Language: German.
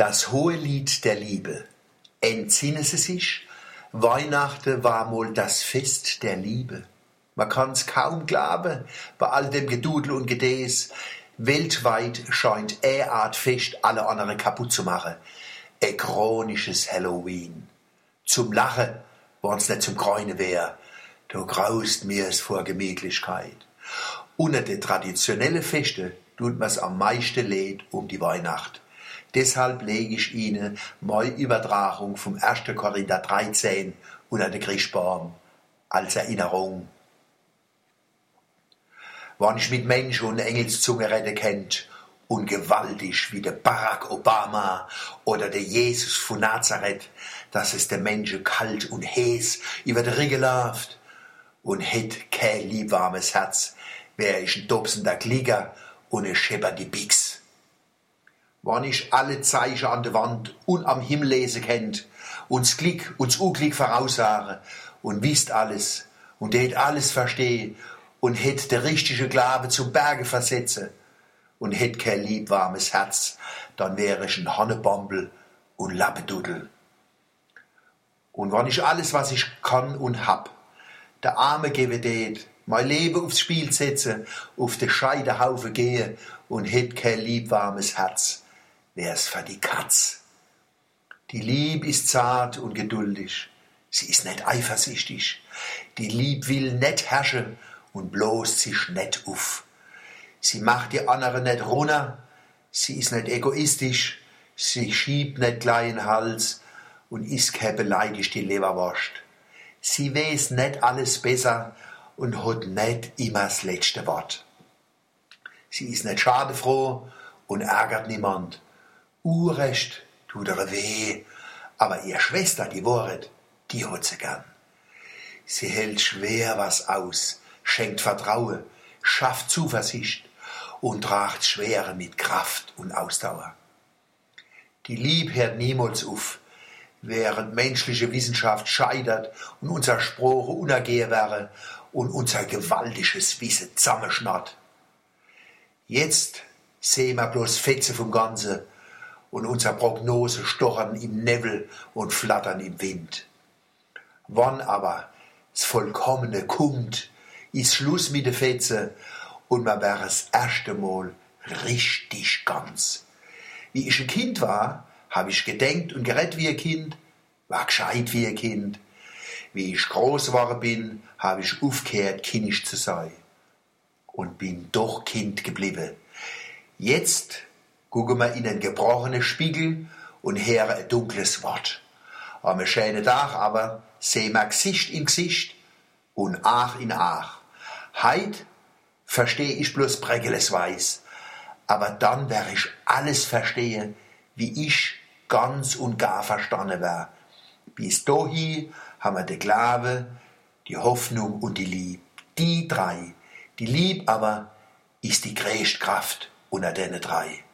Das hohe Lied der Liebe. Entsinnen Sie sich, Weihnachten war wohl das Fest der Liebe. Man kann's kaum glauben, bei all dem Gedudel und Gedäß. Weltweit scheint eine Art Fest alle anderen kaputt zu machen. Ein chronisches Halloween. Zum Lachen, wenn's nicht zum Kräune wär. Du graust mir's vor Gemütlichkeit. Unter den traditionellen Festen tut man's am meisten leid um die Weihnacht. Deshalb lege ich Ihnen meine Übertragung vom 1. Korinther 13 unter den Christbaum als Erinnerung. Wann ich mit Menschen und Engelszunge rede kennt und gewaltig wie der Barack Obama oder der Jesus von Nazareth, dass es der Menschen kalt und heiß über die Rigge läuft und het kein liebwarmes Herz, wär ich ein dopsender Klieger und ein scheppernde Bix wann ich alle Zeichen an der Wand und am Himmel lesen kennt, uns Glück, uns Unglück voraussagen und wisst alles und det alles versteh und het der richtige Glaube zum Berge versetze und het kein lieb warmes Herz, dann wäre ich ein Hannebombel und Lappedudel. Und wann ich alles, was ich kann und hab, der Arme gebe det, mein Leben aufs Spiel setze, auf den Scheidehaufen gehe und het kein lieb warmes Herz, wär's für die Katz. Die Lieb ist zart und geduldig, sie ist net eifersüchtig. Die Lieb will net herrschen und bloßt sich net uff. Sie macht die andere net runter, sie ist net egoistisch, sie schiebt net kleinen Hals und ist kein beleidigte Leberwurst. Sie weiß net alles besser und hat net immer das letzte Wort. Sie ist net schadefroh und ärgert niemand Urecht tut er weh, aber ihr Schwester, die Worret, die hat sie gern. Sie hält schwer was aus, schenkt Vertrauen, schafft Zuversicht und tragt Schwere mit Kraft und Ausdauer. Die Lieb hört niemals auf, während menschliche Wissenschaft scheitert und unser Spruch unergehe wäre und unser gewaltiges Wissen zusammenschnarrt. Jetzt sehen wir bloß Fetze vom Ganzen und unser Prognose stochern im Nebel und flattern im Wind. Wann aber das Vollkommene kommt, ist Schluss mit de Fetze und man wäre das erste Mal richtig ganz. Wie ich ein Kind war, habe ich gedenkt und gerettet wie ein Kind, war gescheit wie ein Kind. Wie ich groß geworden bin, habe ich aufgehört, kindisch zu sein. Und bin doch Kind geblieben. Jetzt gucke wir in einen gebrochenen Spiegel und höre ein dunkles Wort. Am schönen Tag aber sehen wir Gesicht in Gesicht und Ach in Ach. Heit verstehe ich bloß Prägeles weiß, aber dann werde ich alles verstehen, wie ich ganz und gar verstanden wär. Bis dahin haben wir den Glaube, die Hoffnung und die Liebe. Die drei. Die Liebe aber ist die größte Kraft unter den drei.